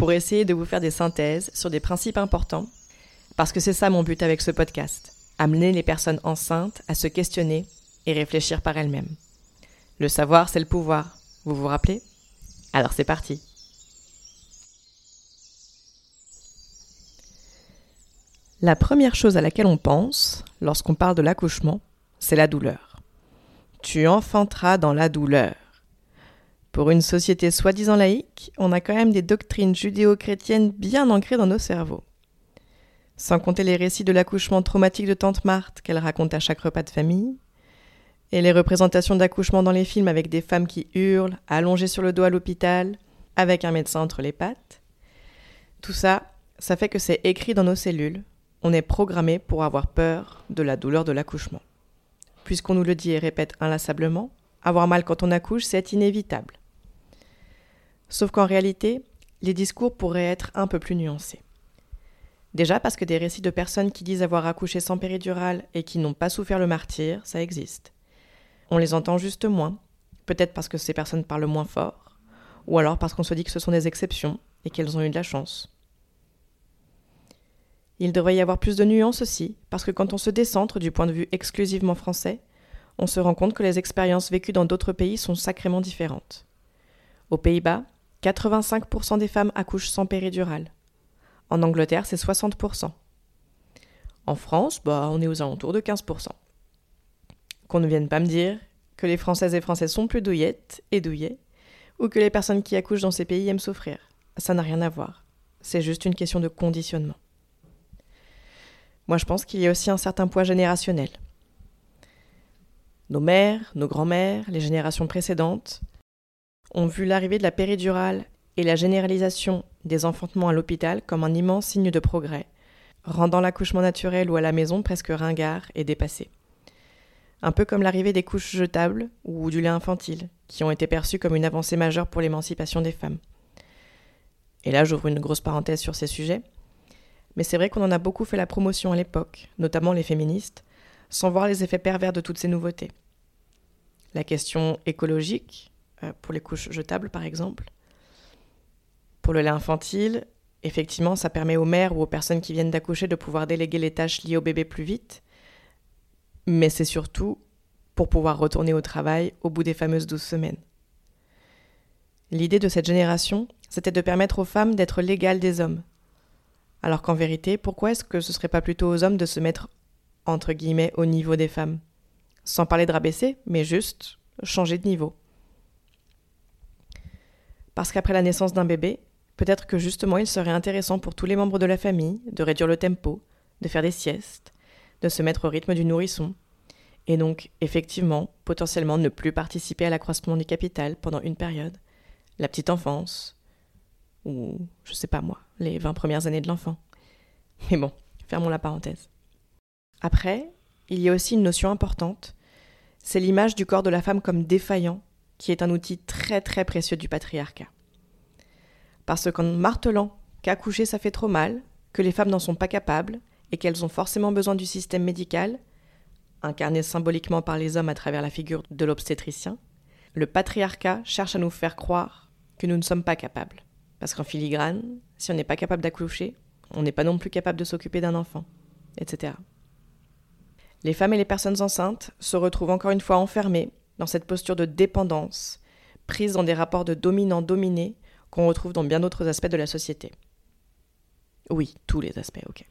pour essayer de vous faire des synthèses sur des principes importants, parce que c'est ça mon but avec ce podcast, amener les personnes enceintes à se questionner et réfléchir par elles-mêmes. Le savoir, c'est le pouvoir, vous vous rappelez? Alors c'est parti. La première chose à laquelle on pense lorsqu'on parle de l'accouchement, c'est la douleur. Tu enfanteras dans la douleur. Pour une société soi-disant laïque, on a quand même des doctrines judéo-chrétiennes bien ancrées dans nos cerveaux. Sans compter les récits de l'accouchement traumatique de Tante Marthe qu'elle raconte à chaque repas de famille, et les représentations d'accouchement dans les films avec des femmes qui hurlent, allongées sur le dos à l'hôpital, avec un médecin entre les pattes. Tout ça, ça fait que c'est écrit dans nos cellules. On est programmé pour avoir peur de la douleur de l'accouchement. Puisqu'on nous le dit et répète inlassablement, avoir mal quand on accouche, c'est inévitable. Sauf qu'en réalité, les discours pourraient être un peu plus nuancés. Déjà parce que des récits de personnes qui disent avoir accouché sans péridurale et qui n'ont pas souffert le martyr, ça existe. On les entend juste moins, peut-être parce que ces personnes parlent moins fort, ou alors parce qu'on se dit que ce sont des exceptions et qu'elles ont eu de la chance. Il devrait y avoir plus de nuances aussi, parce que quand on se décentre du point de vue exclusivement français, on se rend compte que les expériences vécues dans d'autres pays sont sacrément différentes. Aux Pays-Bas, 85% des femmes accouchent sans péridurale. En Angleterre, c'est 60%. En France, bah, on est aux alentours de 15%. Qu'on ne vienne pas me dire que les Françaises et Français sont plus douillettes et douillets, ou que les personnes qui accouchent dans ces pays aiment souffrir. Ça n'a rien à voir. C'est juste une question de conditionnement. Moi, je pense qu'il y a aussi un certain poids générationnel. Nos mères, nos grands-mères, les générations précédentes ont vu l'arrivée de la péridurale et la généralisation des enfantements à l'hôpital comme un immense signe de progrès, rendant l'accouchement naturel ou à la maison presque ringard et dépassé. Un peu comme l'arrivée des couches jetables ou du lait infantile, qui ont été perçues comme une avancée majeure pour l'émancipation des femmes. Et là, j'ouvre une grosse parenthèse sur ces sujets. Mais c'est vrai qu'on en a beaucoup fait la promotion à l'époque, notamment les féministes, sans voir les effets pervers de toutes ces nouveautés. La question écologique, pour les couches jetables par exemple. Pour le lait infantile, effectivement, ça permet aux mères ou aux personnes qui viennent d'accoucher de pouvoir déléguer les tâches liées au bébé plus vite. Mais c'est surtout pour pouvoir retourner au travail au bout des fameuses douze semaines. L'idée de cette génération, c'était de permettre aux femmes d'être l'égale des hommes. Alors qu'en vérité, pourquoi est-ce que ce serait pas plutôt aux hommes de se mettre, entre guillemets, au niveau des femmes? Sans parler de rabaisser, mais juste changer de niveau. Parce qu'après la naissance d'un bébé, peut-être que justement il serait intéressant pour tous les membres de la famille de réduire le tempo, de faire des siestes, de se mettre au rythme du nourrisson, et donc effectivement, potentiellement ne plus participer à l'accroissement du capital pendant une période, la petite enfance, ou je sais pas moi, les 20 premières années de l'enfant. Mais bon, fermons la parenthèse. Après, il y a aussi une notion importante, c'est l'image du corps de la femme comme défaillant qui est un outil très très précieux du patriarcat. Parce qu'en martelant qu'accoucher ça fait trop mal, que les femmes n'en sont pas capables, et qu'elles ont forcément besoin du système médical, incarné symboliquement par les hommes à travers la figure de l'obstétricien, le patriarcat cherche à nous faire croire que nous ne sommes pas capables. Parce qu'en filigrane, si on n'est pas capable d'accoucher, on n'est pas non plus capable de s'occuper d'un enfant, etc. Les femmes et les personnes enceintes se retrouvent encore une fois enfermées dans cette posture de dépendance, prise dans des rapports de dominant-dominé qu'on retrouve dans bien d'autres aspects de la société. Oui, tous les aspects, ok.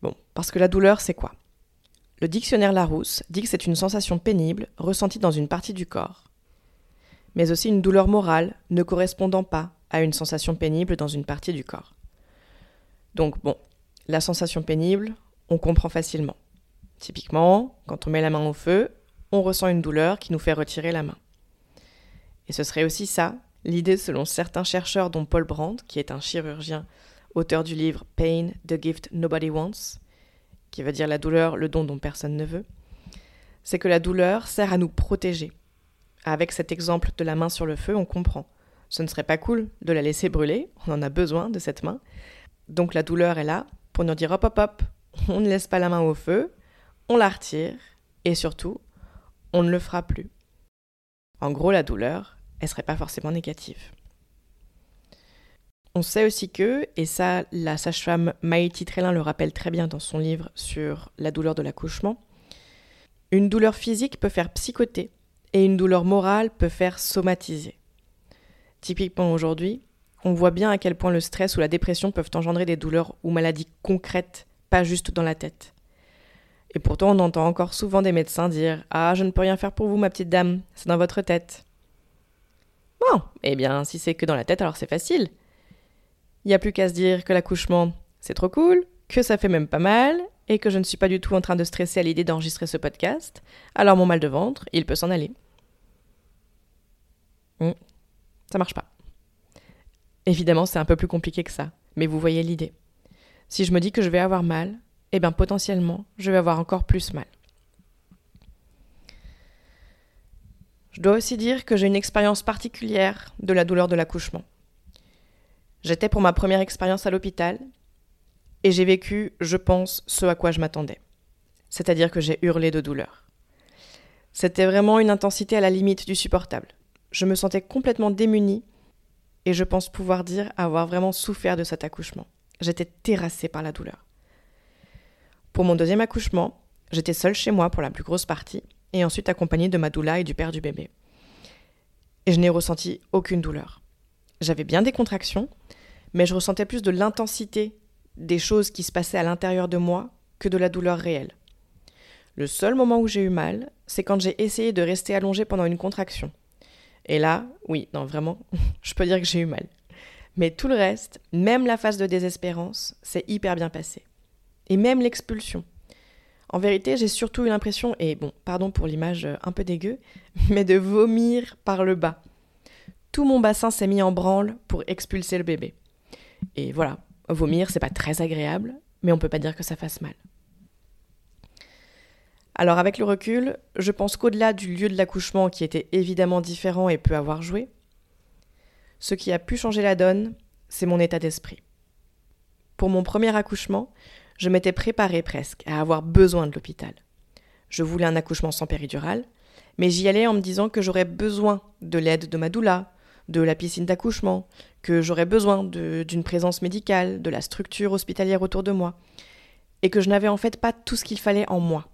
Bon, parce que la douleur, c'est quoi? Le dictionnaire Larousse dit que c'est une sensation pénible ressentie dans une partie du corps, mais aussi une douleur morale ne correspondant pas à une sensation pénible dans une partie du corps. Donc bon, la sensation pénible, on comprend facilement. Typiquement, quand on met la main au feu, on ressent une douleur qui nous fait retirer la main. Et ce serait aussi ça L'idée, selon certains chercheurs, dont Paul Brandt, qui est un chirurgien, auteur du livre Pain, the Gift Nobody Wants, qui veut dire la douleur, le don dont personne ne veut, c'est que la douleur sert à nous protéger. Avec cet exemple de la main sur le feu, on comprend. Ce ne serait pas cool de la laisser brûler, on en a besoin de cette main. Donc la douleur est là pour nous dire hop hop hop, on ne laisse pas la main au feu, on la retire, et surtout, on ne le fera plus. En gros, la douleur, elle serait pas forcément négative. On sait aussi que, et ça la sage-femme Maïti Trélin le rappelle très bien dans son livre sur la douleur de l'accouchement, une douleur physique peut faire psychoter et une douleur morale peut faire somatiser. Typiquement aujourd'hui, on voit bien à quel point le stress ou la dépression peuvent engendrer des douleurs ou maladies concrètes, pas juste dans la tête. Et pourtant, on entend encore souvent des médecins dire Ah, je ne peux rien faire pour vous, ma petite dame, c'est dans votre tête. Bon, eh bien, si c'est que dans la tête, alors c'est facile. Il n'y a plus qu'à se dire que l'accouchement, c'est trop cool, que ça fait même pas mal, et que je ne suis pas du tout en train de stresser à l'idée d'enregistrer ce podcast, alors mon mal de ventre, il peut s'en aller. Hmm. Ça marche pas. Évidemment, c'est un peu plus compliqué que ça, mais vous voyez l'idée. Si je me dis que je vais avoir mal, eh bien potentiellement, je vais avoir encore plus mal. Je dois aussi dire que j'ai une expérience particulière de la douleur de l'accouchement. J'étais pour ma première expérience à l'hôpital et j'ai vécu, je pense, ce à quoi je m'attendais. C'est-à-dire que j'ai hurlé de douleur. C'était vraiment une intensité à la limite du supportable. Je me sentais complètement démunie et je pense pouvoir dire avoir vraiment souffert de cet accouchement. J'étais terrassée par la douleur. Pour mon deuxième accouchement, j'étais seule chez moi pour la plus grosse partie et ensuite accompagnée de ma doula et du père du bébé. Et je n'ai ressenti aucune douleur. J'avais bien des contractions, mais je ressentais plus de l'intensité des choses qui se passaient à l'intérieur de moi que de la douleur réelle. Le seul moment où j'ai eu mal, c'est quand j'ai essayé de rester allongée pendant une contraction. Et là, oui, non, vraiment, je peux dire que j'ai eu mal. Mais tout le reste, même la phase de désespérance, c'est hyper bien passé. Et même l'expulsion. En vérité, j'ai surtout eu l'impression, et bon, pardon pour l'image un peu dégueu, mais de vomir par le bas. Tout mon bassin s'est mis en branle pour expulser le bébé. Et voilà, vomir, c'est pas très agréable, mais on peut pas dire que ça fasse mal. Alors avec le recul, je pense qu'au-delà du lieu de l'accouchement qui était évidemment différent et peut avoir joué, ce qui a pu changer la donne, c'est mon état d'esprit. Pour mon premier accouchement, je m'étais préparée presque à avoir besoin de l'hôpital. Je voulais un accouchement sans péridurale, mais j'y allais en me disant que j'aurais besoin de l'aide de ma doula, de la piscine d'accouchement, que j'aurais besoin d'une présence médicale, de la structure hospitalière autour de moi, et que je n'avais en fait pas tout ce qu'il fallait en moi.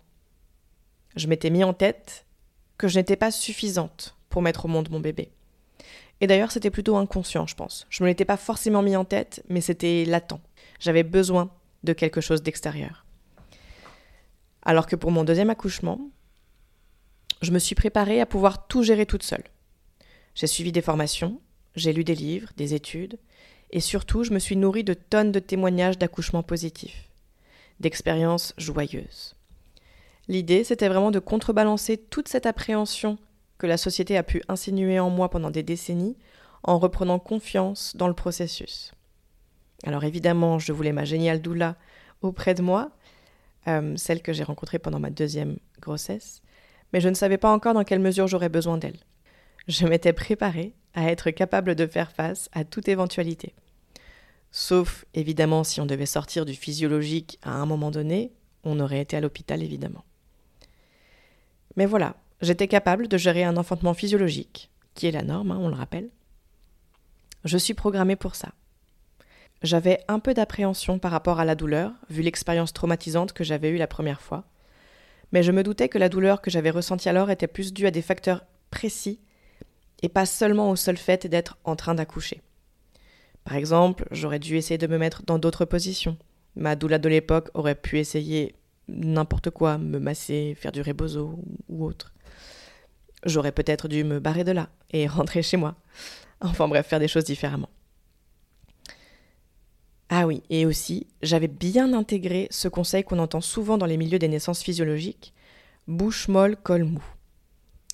Je m'étais mis en tête que je n'étais pas suffisante pour mettre au monde mon bébé. Et d'ailleurs, c'était plutôt inconscient, je pense. Je ne me l'étais pas forcément mis en tête, mais c'était latent. J'avais besoin de quelque chose d'extérieur. Alors que pour mon deuxième accouchement, je me suis préparée à pouvoir tout gérer toute seule. J'ai suivi des formations, j'ai lu des livres, des études, et surtout je me suis nourrie de tonnes de témoignages d'accouchements positifs, d'expériences joyeuses. L'idée, c'était vraiment de contrebalancer toute cette appréhension que la société a pu insinuer en moi pendant des décennies en reprenant confiance dans le processus. Alors évidemment, je voulais ma géniale doula auprès de moi, euh, celle que j'ai rencontrée pendant ma deuxième grossesse, mais je ne savais pas encore dans quelle mesure j'aurais besoin d'elle je m'étais préparée à être capable de faire face à toute éventualité. Sauf, évidemment, si on devait sortir du physiologique à un moment donné, on aurait été à l'hôpital, évidemment. Mais voilà, j'étais capable de gérer un enfantement physiologique, qui est la norme, hein, on le rappelle. Je suis programmée pour ça. J'avais un peu d'appréhension par rapport à la douleur, vu l'expérience traumatisante que j'avais eue la première fois, mais je me doutais que la douleur que j'avais ressentie alors était plus due à des facteurs précis et pas seulement au seul fait d'être en train d'accoucher. Par exemple, j'aurais dû essayer de me mettre dans d'autres positions. Ma doula de l'époque aurait pu essayer n'importe quoi, me masser, faire du rebozo ou autre. J'aurais peut-être dû me barrer de là et rentrer chez moi. Enfin bref, faire des choses différemment. Ah oui, et aussi, j'avais bien intégré ce conseil qu'on entend souvent dans les milieux des naissances physiologiques bouche molle, col mou.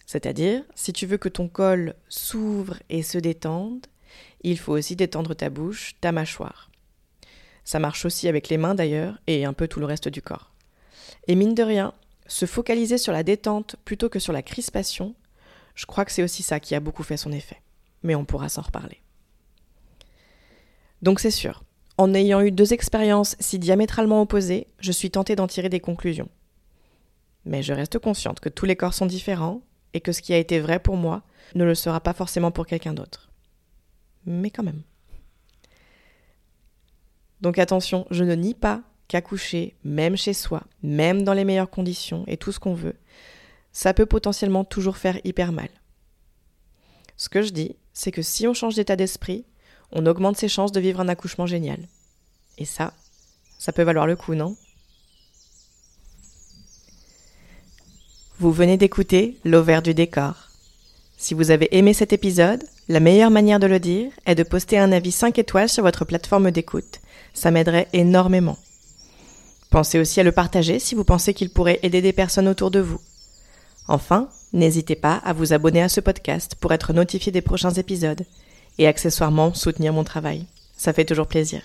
C'est-à-dire, si tu veux que ton col s'ouvre et se détende, il faut aussi détendre ta bouche, ta mâchoire. Ça marche aussi avec les mains d'ailleurs, et un peu tout le reste du corps. Et mine de rien, se focaliser sur la détente plutôt que sur la crispation, je crois que c'est aussi ça qui a beaucoup fait son effet. Mais on pourra s'en reparler. Donc c'est sûr, en ayant eu deux expériences si diamétralement opposées, je suis tentée d'en tirer des conclusions. Mais je reste consciente que tous les corps sont différents et que ce qui a été vrai pour moi ne le sera pas forcément pour quelqu'un d'autre. Mais quand même. Donc attention, je ne nie pas qu'accoucher, même chez soi, même dans les meilleures conditions et tout ce qu'on veut, ça peut potentiellement toujours faire hyper mal. Ce que je dis, c'est que si on change d'état d'esprit, on augmente ses chances de vivre un accouchement génial. Et ça, ça peut valoir le coup, non? Vous venez d'écouter L'Auvert du décor. Si vous avez aimé cet épisode, la meilleure manière de le dire est de poster un avis 5 étoiles sur votre plateforme d'écoute. Ça m'aiderait énormément. Pensez aussi à le partager si vous pensez qu'il pourrait aider des personnes autour de vous. Enfin, n'hésitez pas à vous abonner à ce podcast pour être notifié des prochains épisodes et accessoirement soutenir mon travail. Ça fait toujours plaisir.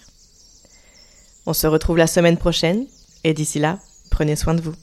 On se retrouve la semaine prochaine et d'ici là, prenez soin de vous.